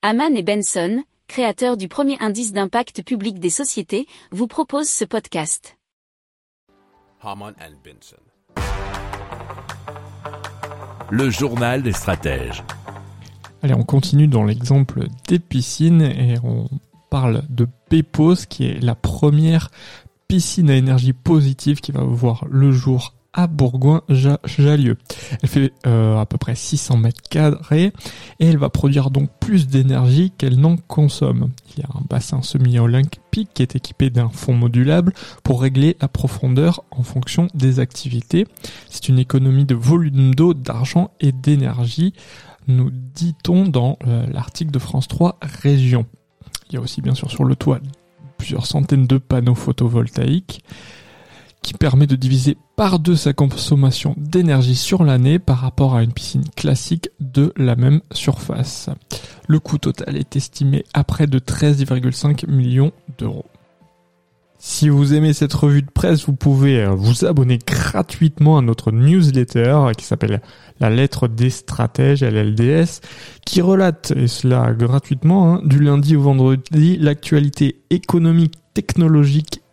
Haman et Benson, créateurs du premier indice d'impact public des sociétés, vous proposent ce podcast. Haman and Benson. Le journal des stratèges. Allez, on continue dans l'exemple des piscines et on parle de Pepos qui est la première piscine à énergie positive qui va voir le jour à Bourgoin-Jallieu. Elle fait euh, à peu près 600 mètres carrés et elle va produire donc plus d'énergie qu'elle n'en consomme. Il y a un bassin semi-olympique qui est équipé d'un fond modulable pour régler la profondeur en fonction des activités. C'est une économie de volume d'eau, d'argent et d'énergie, nous dit-on dans euh, l'article de France 3 Région. Il y a aussi bien sûr sur le toit plusieurs centaines de panneaux photovoltaïques qui permet de diviser par deux sa consommation d'énergie sur l'année par rapport à une piscine classique de la même surface. Le coût total est estimé à près de 13,5 millions d'euros. Si vous aimez cette revue de presse, vous pouvez euh, vous abonner gratuitement à notre newsletter qui s'appelle La lettre des stratèges, LLDS, qui relate, et cela gratuitement, hein, du lundi au vendredi, l'actualité économique, technologique